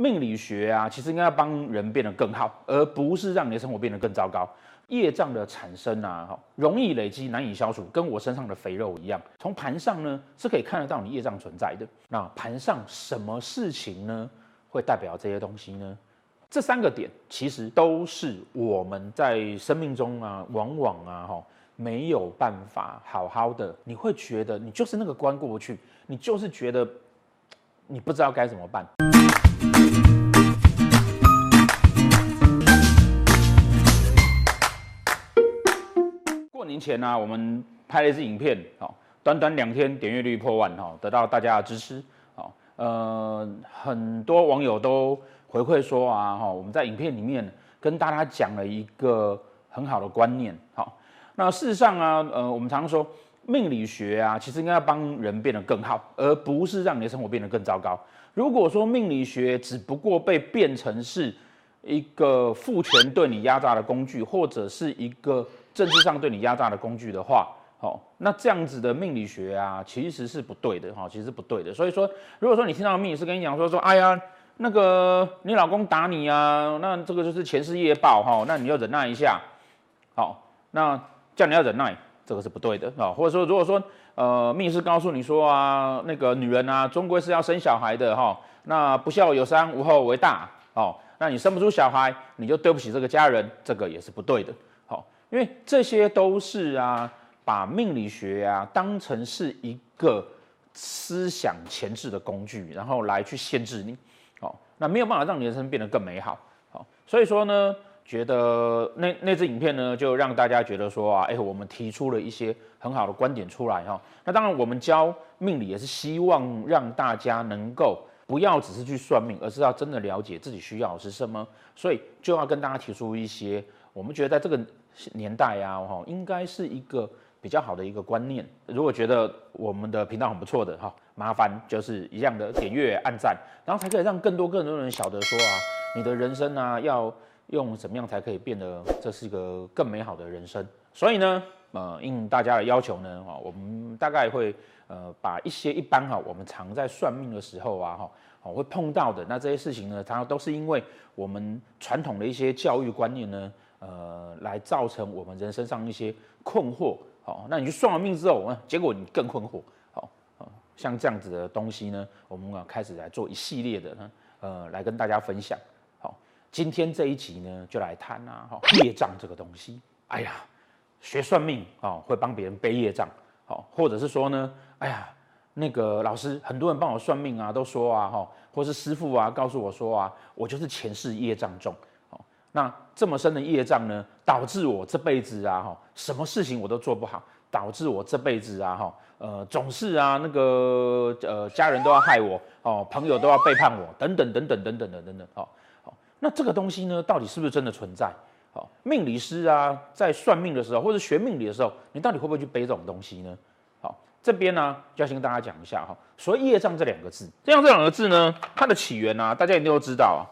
命理学啊，其实应该要帮人变得更好，而不是让你的生活变得更糟糕。业障的产生啊，容易累积，难以消除，跟我身上的肥肉一样。从盘上呢是可以看得到你业障存在的。那盘上什么事情呢，会代表这些东西呢？这三个点其实都是我们在生命中啊，往往啊，哈，没有办法好好的。你会觉得你就是那个关过不去，你就是觉得你不知道该怎么办。过年前呢、我们拍了一支影片，好，短短两天点阅率破万，哈，得到大家的支持，好，呃，很多网友都回馈说啊，哈，我们在影片里面跟大家讲了一个很好的观念，好，那事实上啊，呃，我们常说命理学啊，其实应该要帮人变得更好，而不是让你的生活变得更糟糕。如果说命理学只不过被变成是一个父权对你压榨的工具，或者是一个政治上对你压榨的工具的话，好，那这样子的命理学啊，其实是不对的哈，其实是不对的。所以说，如果说你听到命理师跟你讲说说，哎呀，那个你老公打你啊，那这个就是前世业报哈，那你要忍耐一下，好，那叫你要忍耐，这个是不对的啊。或者说，如果说呃命理师告诉你说啊，那个女人啊，终归是要生小孩的哈，那不孝有三，无后为大哦，那你生不出小孩，你就对不起这个家人，这个也是不对的。哦因为这些都是啊，把命理学啊当成是一个思想前置的工具，然后来去限制你，好，那没有办法让你人生变得更美好，好，所以说呢，觉得那那支影片呢，就让大家觉得说啊，哎，我们提出了一些很好的观点出来哈，那当然我们教命理也是希望让大家能够不要只是去算命，而是要真的了解自己需要是什么，所以就要跟大家提出一些我们觉得在这个。年代呀，哈，应该是一个比较好的一个观念。如果觉得我们的频道很不错的哈，麻烦就是一样的点阅、按赞，然后才可以让更多更多人晓得说啊，你的人生啊，要用怎么样才可以变得这是一个更美好的人生。所以呢，呃，应大家的要求呢，啊，我们大概会呃把一些一般哈，我们常在算命的时候啊，哈，哦会碰到的那这些事情呢，它都是因为我们传统的一些教育观念呢。呃，来造成我们人生上一些困惑，好，那你去算完命之后，啊，结果你更困惑，好，像这样子的东西呢，我们啊开始来做一系列的呢，呃，来跟大家分享，今天这一集呢，就来谈啊，哈，业障这个东西，哎呀，学算命啊，会帮别人背业障，好，或者是说呢，哎呀，那个老师，很多人帮我算命啊，都说啊，哈，或是师傅啊，告诉我说啊，我就是前世业障重。那这么深的业障呢，导致我这辈子啊，哈，什么事情我都做不好，导致我这辈子啊，哈，呃，总是啊，那个呃，家人都要害我，哦，朋友都要背叛我，等等等等等等等等等，好，好，那这个东西呢，到底是不是真的存在？好，命理师啊，在算命的时候，或者学命理的时候，你到底会不会去背这种东西呢？好，这边呢，就要先跟大家讲一下哈，所谓业障这两个字，业障这两个字呢，它的起源啊，大家一定都知道啊。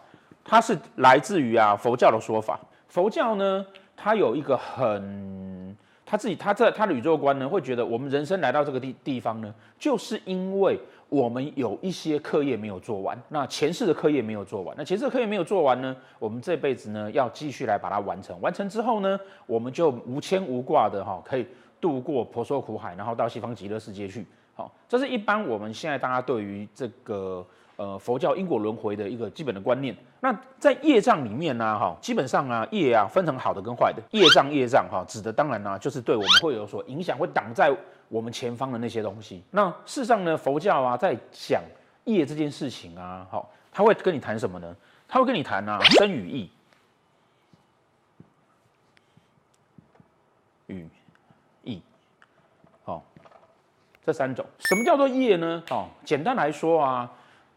它是来自于啊佛教的说法，佛教呢，它有一个很他自己他在他的宇宙观呢，会觉得我们人生来到这个地地方呢，就是因为我们有一些课业没有做完，那前世的课业没有做完，那前世的课业没有做完呢，我们这辈子呢要继续来把它完成，完成之后呢，我们就无牵无挂的哈，可以度过婆娑苦海，然后到西方极乐世界去。好，这是一般我们现在大家对于这个。呃，佛教因果轮回的一个基本的观念。那在业障里面呢，哈，基本上啊，业啊分成好的跟坏的。业障业障哈，指的当然呢，就是对我们会有所影响，会挡在我们前方的那些东西。那事实上呢，佛教啊，在讲业这件事情啊，好，他会跟你谈什么呢？他会跟你谈啊，生与义，与义，好，这三种。什么叫做业呢？哦，简单来说啊。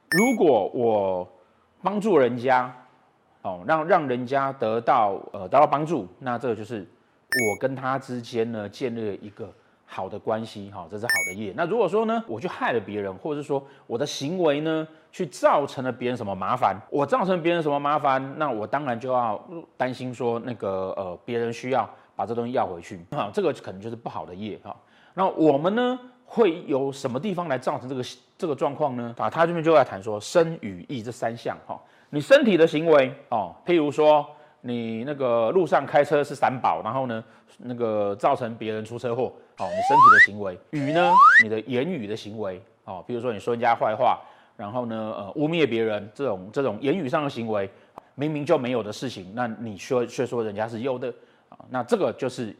如果我帮助人家，哦，让让人家得到呃得到帮助，那这个就是我跟他之间呢建立了一个好的关系，哈，这是好的业。那如果说呢，我去害了别人，或者是说我的行为呢去造成了别人什么麻烦，我造成别人什么麻烦，那我当然就要担心说那个呃别人需要把这东西要回去，哈，这个可能就是不好的业，哈。那我们呢？会有什么地方来造成这个这个状况呢？啊，他这边就在谈说身语意这三项哈，你身体的行为哦，譬如说你那个路上开车是三宝，然后呢，那个造成别人出车祸，哦，你身体的行为；语呢，你的言语的行为，哦，比如说你说人家坏话，然后呢，呃，污蔑别人这种这种言语上的行为，明明就没有的事情，那你说却说人家是有的啊，那这个就是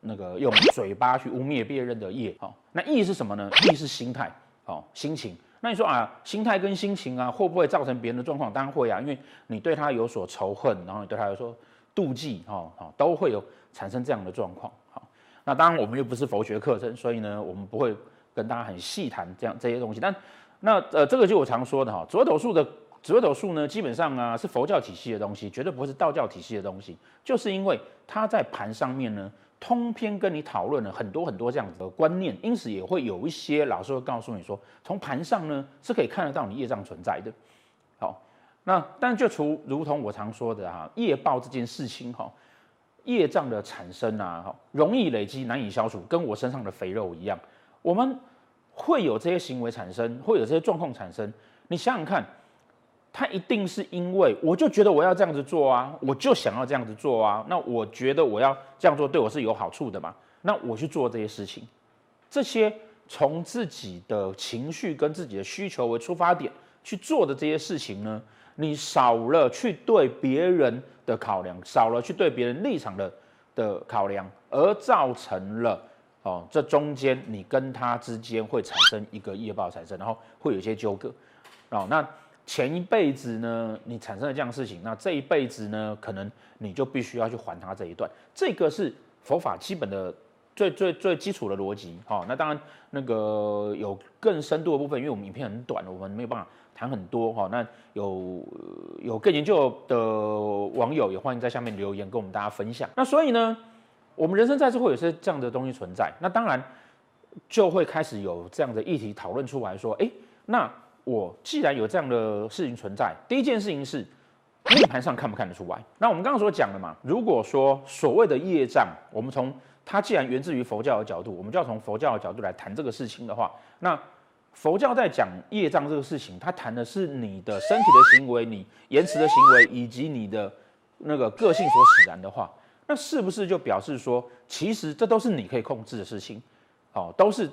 那个用嘴巴去污蔑别人的业，好，那意是什么呢？意是心态，好，心情。那你说啊，心态跟心情啊，会不会造成别人的状况？当然会啊，因为你对他有所仇恨，然后你对他有所妒忌，哈，哈，都会有产生这样的状况。好，那当然我们又不是佛学课程，所以呢，我们不会跟大家很细谈这样这些东西。但那呃，这个就我常说的哈，紫微斗数的紫微斗数呢，基本上啊是佛教体系的东西，绝对不会是道教体系的东西，就是因为它在盘上面呢。通篇跟你讨论了很多很多这样子的观念，因此也会有一些老师会告诉你说，从盘上呢是可以看得到你业障存在的。好，那但就除如同我常说的哈，业报这件事情哈，业障的产生啊，容易累积，难以消除，跟我身上的肥肉一样，我们会有这些行为产生，会有这些状况产生，你想想看。他一定是因为，我就觉得我要这样子做啊，我就想要这样子做啊，那我觉得我要这样做对我是有好处的嘛，那我去做这些事情，这些从自己的情绪跟自己的需求为出发点去做的这些事情呢，你少了去对别人的考量，少了去对别人立场的的考量，而造成了哦，这中间你跟他之间会产生一个业报产生，然后会有一些纠葛，哦，那。前一辈子呢，你产生了这样的事情，那这一辈子呢，可能你就必须要去还他这一段。这个是佛法基本的最最最基础的逻辑。好，那当然那个有更深度的部分，因为我们影片很短，我们没有办法谈很多哈。那有有更研究的网友也欢迎在下面留言跟我们大家分享。那所以呢，我们人生在世会有些这样的东西存在，那当然就会开始有这样的议题讨论出来说，哎，那。我既然有这样的事情存在，第一件事情是命盘上看不看得出来？那我们刚刚所讲的嘛，如果说所谓的业障，我们从它既然源自于佛教的角度，我们就要从佛教的角度来谈这个事情的话，那佛教在讲业障这个事情，它谈的是你的身体的行为、你言辞的行为以及你的那个个性所使然的话，那是不是就表示说，其实这都是你可以控制的事情？哦，都是。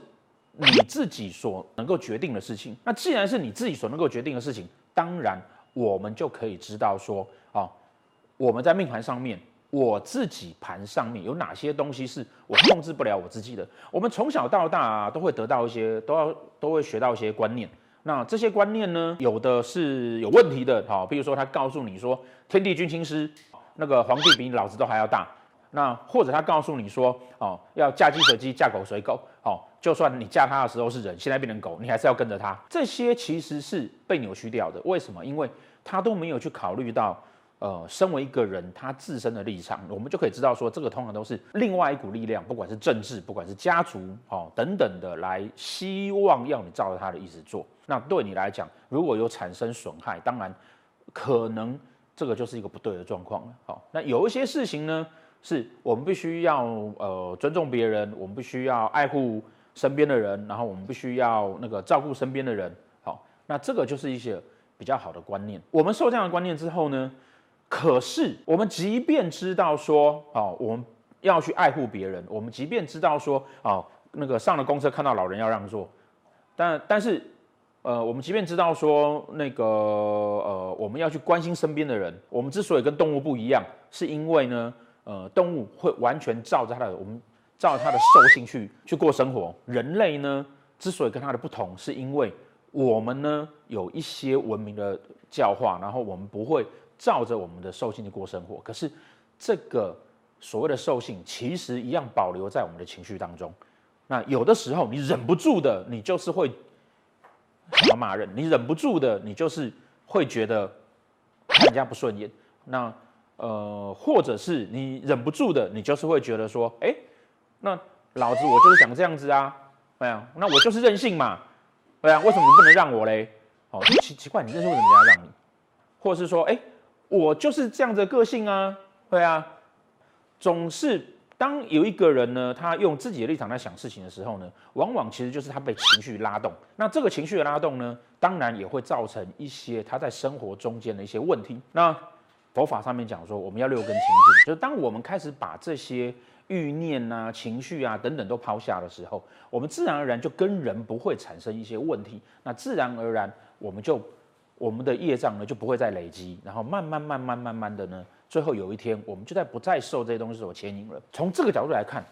你自己所能够决定的事情，那既然是你自己所能够决定的事情，当然我们就可以知道说，啊，我们在命盘上面，我自己盘上面有哪些东西是我控制不了我自己的。我们从小到大啊，都会得到一些，都要都会学到一些观念。那这些观念呢，有的是有问题的，好，比如说他告诉你说，天地君亲师，那个皇帝比你老子都还要大。那或者他告诉你说，哦，要嫁鸡随鸡，嫁狗随狗，哦，就算你嫁他的时候是人，现在变成狗，你还是要跟着他。这些其实是被扭曲掉的。为什么？因为他都没有去考虑到，呃，身为一个人他自身的立场，我们就可以知道说，这个通常都是另外一股力量，不管是政治，不管是家族，哦，等等的，来希望要你照着他的意思做。那对你来讲，如果有产生损害，当然可能这个就是一个不对的状况了。好，那有一些事情呢，是我们必须要呃尊重别人，我们必须要爱护身边的人，然后我们必须要那个照顾身边的人。好，那这个就是一些比较好的观念。我们受这样的观念之后呢，可是我们即便知道说哦，我们要去爱护别人，我们即便知道说哦，那个上了公车看到老人要让座，但但是呃，我们即便知道说那个呃，我们要去关心身边的人，我们之所以跟动物不一样，是因为呢。呃，动物会完全照着它的，我们照着它的兽性去去过生活。人类呢，之所以跟它的不同，是因为我们呢有一些文明的教化，然后我们不会照着我们的兽性去过生活。可是这个所谓的兽性，其实一样保留在我们的情绪当中。那有的时候你忍不住的，你就是会想要骂人；你忍不住的，你就是会觉得看人家不顺眼。那呃，或者是你忍不住的，你就是会觉得说，哎、那老子我就是想这样子啊，对啊，那我就是任性嘛，对啊，为什么你不能让我嘞？哦，奇奇怪，你任性为什么要让你？或者是说，哎、我就是这样子的个性啊，对啊，总是当有一个人呢，他用自己的立场在想事情的时候呢，往往其实就是他被情绪拉动。那这个情绪的拉动呢，当然也会造成一些他在生活中间的一些问题。那佛法上面讲说，我们要六根清净，就是当我们开始把这些欲念啊、情绪啊等等都抛下的时候，我们自然而然就跟人不会产生一些问题。那自然而然，我们就我们的业障呢就不会再累积，然后慢慢慢慢慢慢的呢。最后有一天，我们就在不再受这些东西所牵引了。从这个角度来看，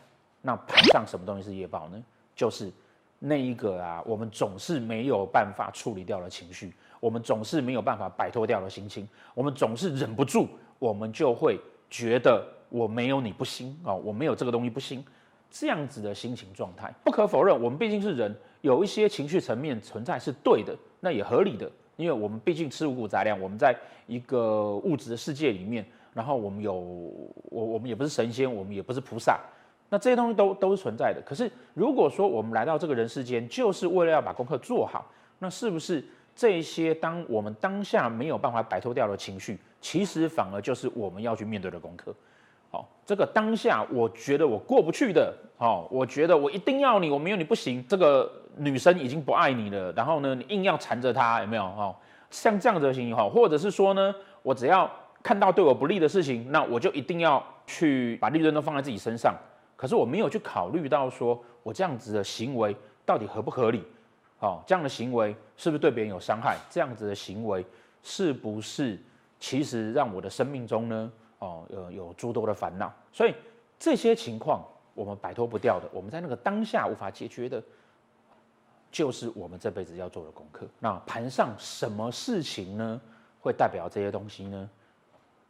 那盘上什么东西是业报呢？就是那一个啊，我们总是没有办法处理掉的情绪，我们总是没有办法摆脱掉的心情，我们总是忍不住，我们就会觉得我没有你不行啊，我没有这个东西不行，这样子的心情状态。不可否认，我们毕竟是人，有一些情绪层面存在是对的，那也合理的，因为我们毕竟吃五谷杂粮，我们在一个物质的世界里面。然后我们有我，我们也不是神仙，我们也不是菩萨，那这些东西都都是存在的。可是如果说我们来到这个人世间，就是为了要把功课做好，那是不是这些当我们当下没有办法摆脱掉的情绪，其实反而就是我们要去面对的功课？好，这个当下我觉得我过不去的，哦，我觉得我一定要你，我没有你不行。这个女生已经不爱你了，然后呢，你硬要缠着她，有没有？哦，像这样子的情形，哈，或者是说呢，我只要。看到对我不利的事情，那我就一定要去把利润都放在自己身上。可是我没有去考虑到，说我这样子的行为到底合不合理？哦，这样的行为是不是对别人有伤害？这样子的行为是不是其实让我的生命中呢，哦，有有诸多的烦恼？所以这些情况我们摆脱不掉的，我们在那个当下无法解决的，就是我们这辈子要做的功课。那盘上什么事情呢，会代表这些东西呢？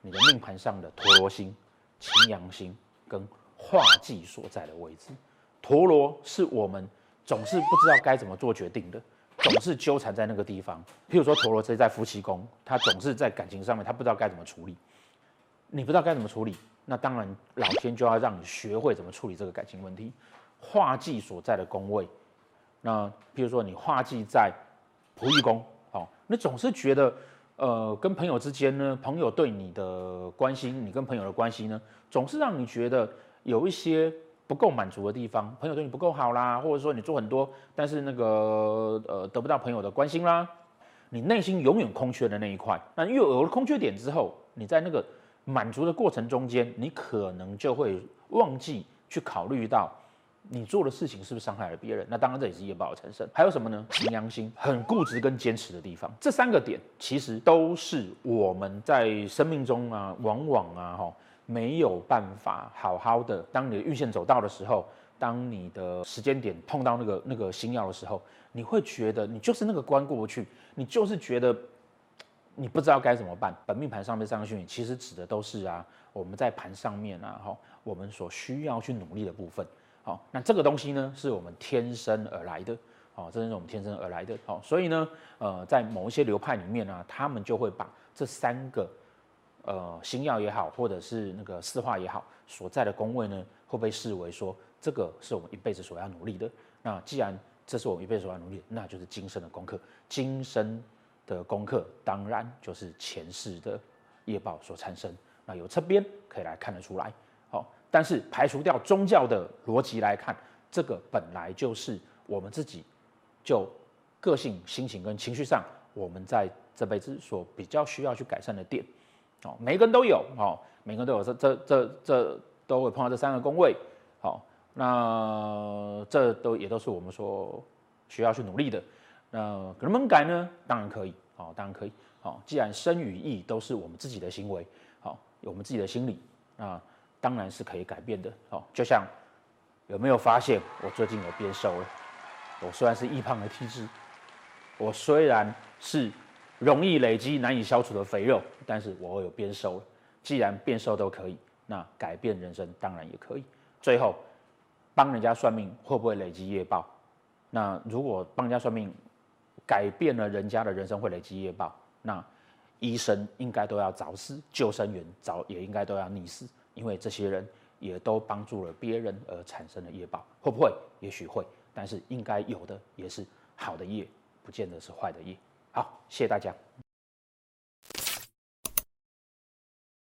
你的命盘上的陀罗星、擎羊星跟化忌所在的位置，陀罗是我们总是不知道该怎么做决定的，总是纠缠在那个地方。譬如说陀罗是在夫妻宫，他总是在感情上面，他不知道该怎么处理。你不知道该怎么处理，那当然老天就要让你学会怎么处理这个感情问题。化忌所在的宫位，那譬如说你化忌在仆役宫，好，你总是觉得。呃，跟朋友之间呢，朋友对你的关心，你跟朋友的关系呢，总是让你觉得有一些不够满足的地方。朋友对你不够好啦，或者说你做很多，但是那个呃得不到朋友的关心啦，你内心永远空缺的那一块。那又有了空缺点之后，你在那个满足的过程中间，你可能就会忘记去考虑到。你做的事情是不是伤害了别人？那当然这也是业报的产生。还有什么呢？擎羊星很固执跟坚持的地方，这三个点其实都是我们在生命中啊，往往啊哈没有办法好好的。当你的运线走到的时候，当你的时间点碰到那个那个星曜的时候，你会觉得你就是那个关过不去，你就是觉得你不知道该怎么办。本命盘上面三个星其实指的都是啊我们在盘上面啊哈我们所需要去努力的部分。好，那这个东西呢，是我们天生而来的，好，这是我们天生而来的，好，所以呢，呃，在某一些流派里面呢，他们就会把这三个，呃，星曜也好，或者是那个四化也好，所在的宫位呢，会被视为说，这个是我们一辈子所要努力的。那既然这是我们一辈子所要努力，那就是今生的功课。今生的功课，当然就是前世的业报所产生。那由侧边可以来看得出来。好但是排除掉宗教的逻辑来看，这个本来就是我们自己就个性、心情跟情绪上，我们在这辈子所比较需要去改善的点。哦，每个人都有哦，每个人都有这这这这都会碰到这三个宫位。好，那这都也都是我们说需要去努力的。那能不能改呢？当然可以。哦，当然可以。好，既然身与意都是我们自己的行为，好，有我们自己的心理啊。当然是可以改变的哦，就像有没有发现我最近有变瘦了？我虽然是易胖的体质，我虽然是容易累积难以消除的肥肉，但是我有变瘦了。既然变瘦都可以，那改变人生当然也可以。最后，帮人家算命会不会累积业报？那如果帮人家算命改变了人家的人生会累积业报，那医生应该都要早死，救生员早也应该都要溺死。因为这些人也都帮助了别人而产生的业报，会不会？也许会，但是应该有的也是好的业，不见得是坏的业。好，谢谢大家。